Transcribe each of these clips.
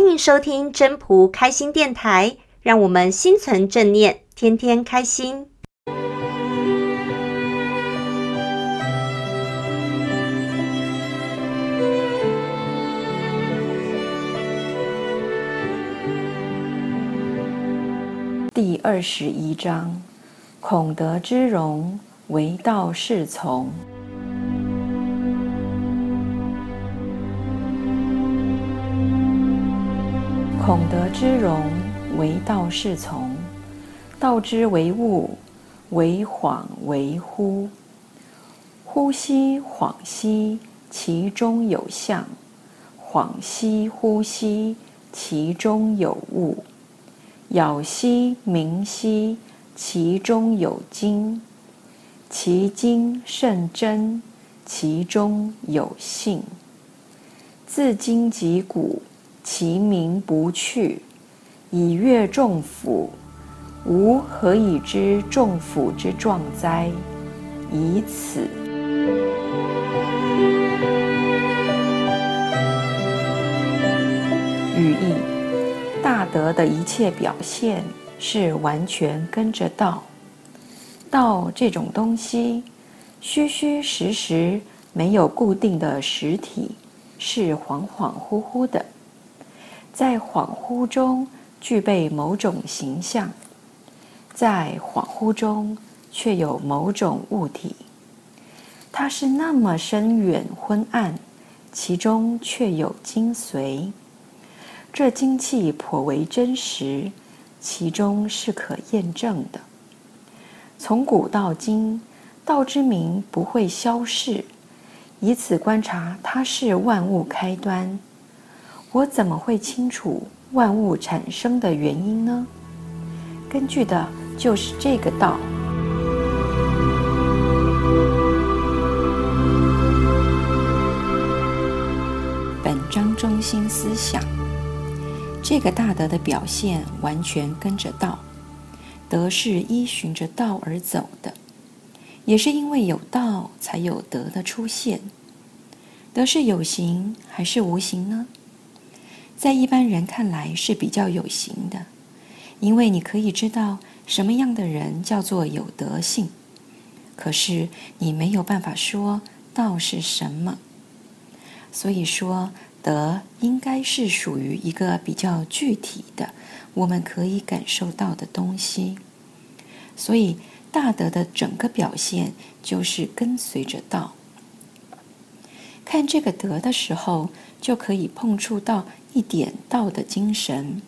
欢迎收听真仆开心电台，让我们心存正念，天天开心。第二十一章：孔德之容，惟道是从。孔德之容，为道是从。道之为物，惟恍为惚。惚兮恍兮，其中有象；恍兮惚兮，其中有物。杳兮明兮，其中有精；其精甚真，其中有信。自今及古。其名不去，以阅众甫。吾何以知众甫之状哉？以此。语义：大德的一切表现是完全跟着道。道这种东西，虚虚实实，没有固定的实体，是恍恍惚惚的。在恍惚中具备某种形象，在恍惚中却有某种物体。它是那么深远昏暗，其中却有精髓。这精气颇为真实，其中是可验证的。从古到今，道之名不会消逝，以此观察，它是万物开端。我怎么会清楚万物产生的原因呢？根据的就是这个道。本章中心思想：这个大德的表现完全跟着道，德是依循着道而走的，也是因为有道，才有德的出现。德是有形还是无形呢？在一般人看来是比较有形的，因为你可以知道什么样的人叫做有德性，可是你没有办法说道是什么。所以说，德应该是属于一个比较具体的，我们可以感受到的东西。所以，大德的整个表现就是跟随着道。看这个德的时候，就可以碰触到一点道的精神，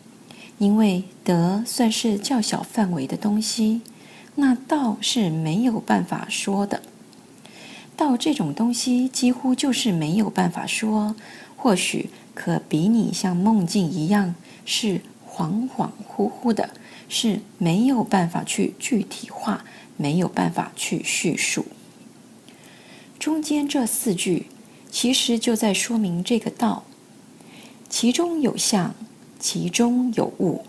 因为德算是较小范围的东西，那道是没有办法说的。道这种东西几乎就是没有办法说，或许可比拟像梦境一样，是恍恍惚惚的，是没有办法去具体化，没有办法去叙述。中间这四句。其实就在说明这个道，其中有象，其中有物，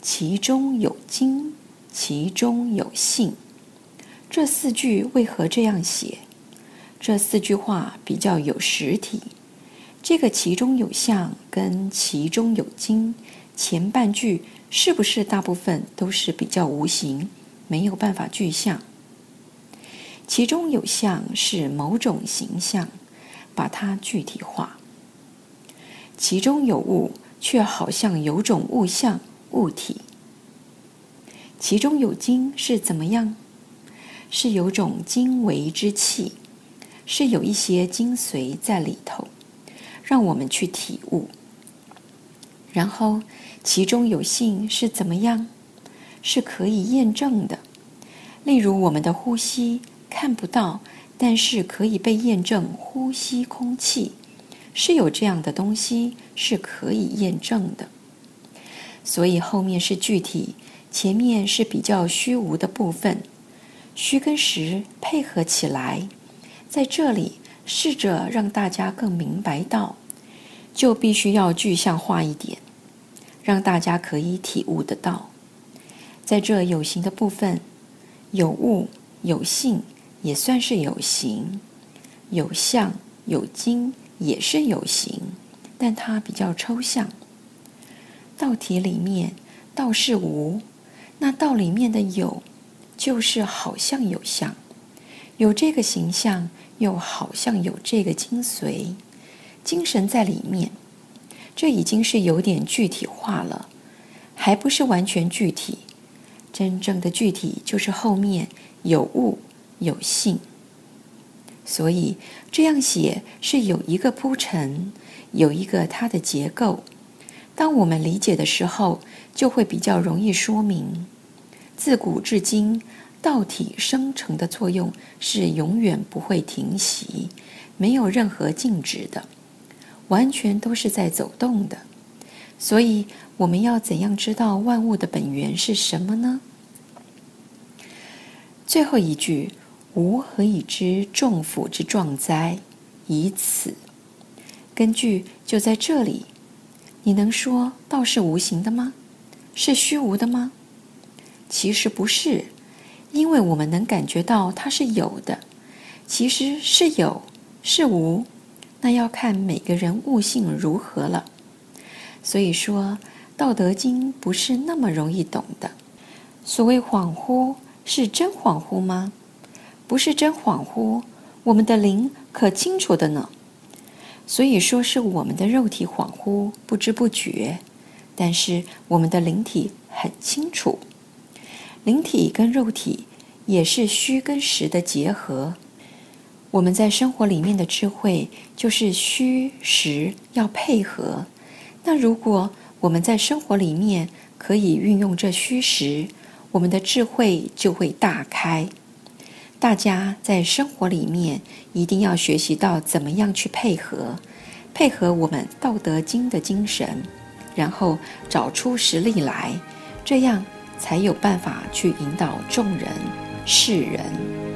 其中有精，其中有信。这四句为何这样写？这四句话比较有实体。这个其中有象跟其中有精，前半句是不是大部分都是比较无形，没有办法具象？其中有象是某种形象。把它具体化，其中有物，却好像有种物象、物体。其中有精是怎么样？是有种精微之气，是有一些精髓在里头，让我们去体悟。然后，其中有性是怎么样？是可以验证的，例如我们的呼吸看不到。但是可以被验证，呼吸空气是有这样的东西，是可以验证的。所以后面是具体，前面是比较虚无的部分，虚跟实配合起来，在这里试着让大家更明白到，就必须要具象化一点，让大家可以体悟得到。在这有形的部分，有物有性。也算是有形，有相，有精，也是有形，但它比较抽象。道体里面道是无，那道里面的有，就是好像有相，有这个形象，又好像有这个精髓，精神在里面，这已经是有点具体化了，还不是完全具体。真正的具体就是后面有物有性。所以这样写是有一个铺陈，有一个它的结构。当我们理解的时候，就会比较容易说明。自古至今，道体生成的作用是永远不会停息，没有任何静止的，完全都是在走动的。所以，我们要怎样知道万物的本源是什么呢？最后一句。吾何以知众甫之壮哉？以此。根据就在这里。你能说道是无形的吗？是虚无的吗？其实不是，因为我们能感觉到它是有的。其实是有是无，那要看每个人悟性如何了。所以说，《道德经》不是那么容易懂的。所谓恍惚，是真恍惚吗？不是真恍惚，我们的灵可清楚的呢。所以说是我们的肉体恍惚，不知不觉，但是我们的灵体很清楚。灵体跟肉体也是虚跟实的结合。我们在生活里面的智慧就是虚实要配合。那如果我们在生活里面可以运用这虚实，我们的智慧就会大开。大家在生活里面一定要学习到怎么样去配合，配合我们《道德经》的精神，然后找出实例来，这样才有办法去引导众人、世人。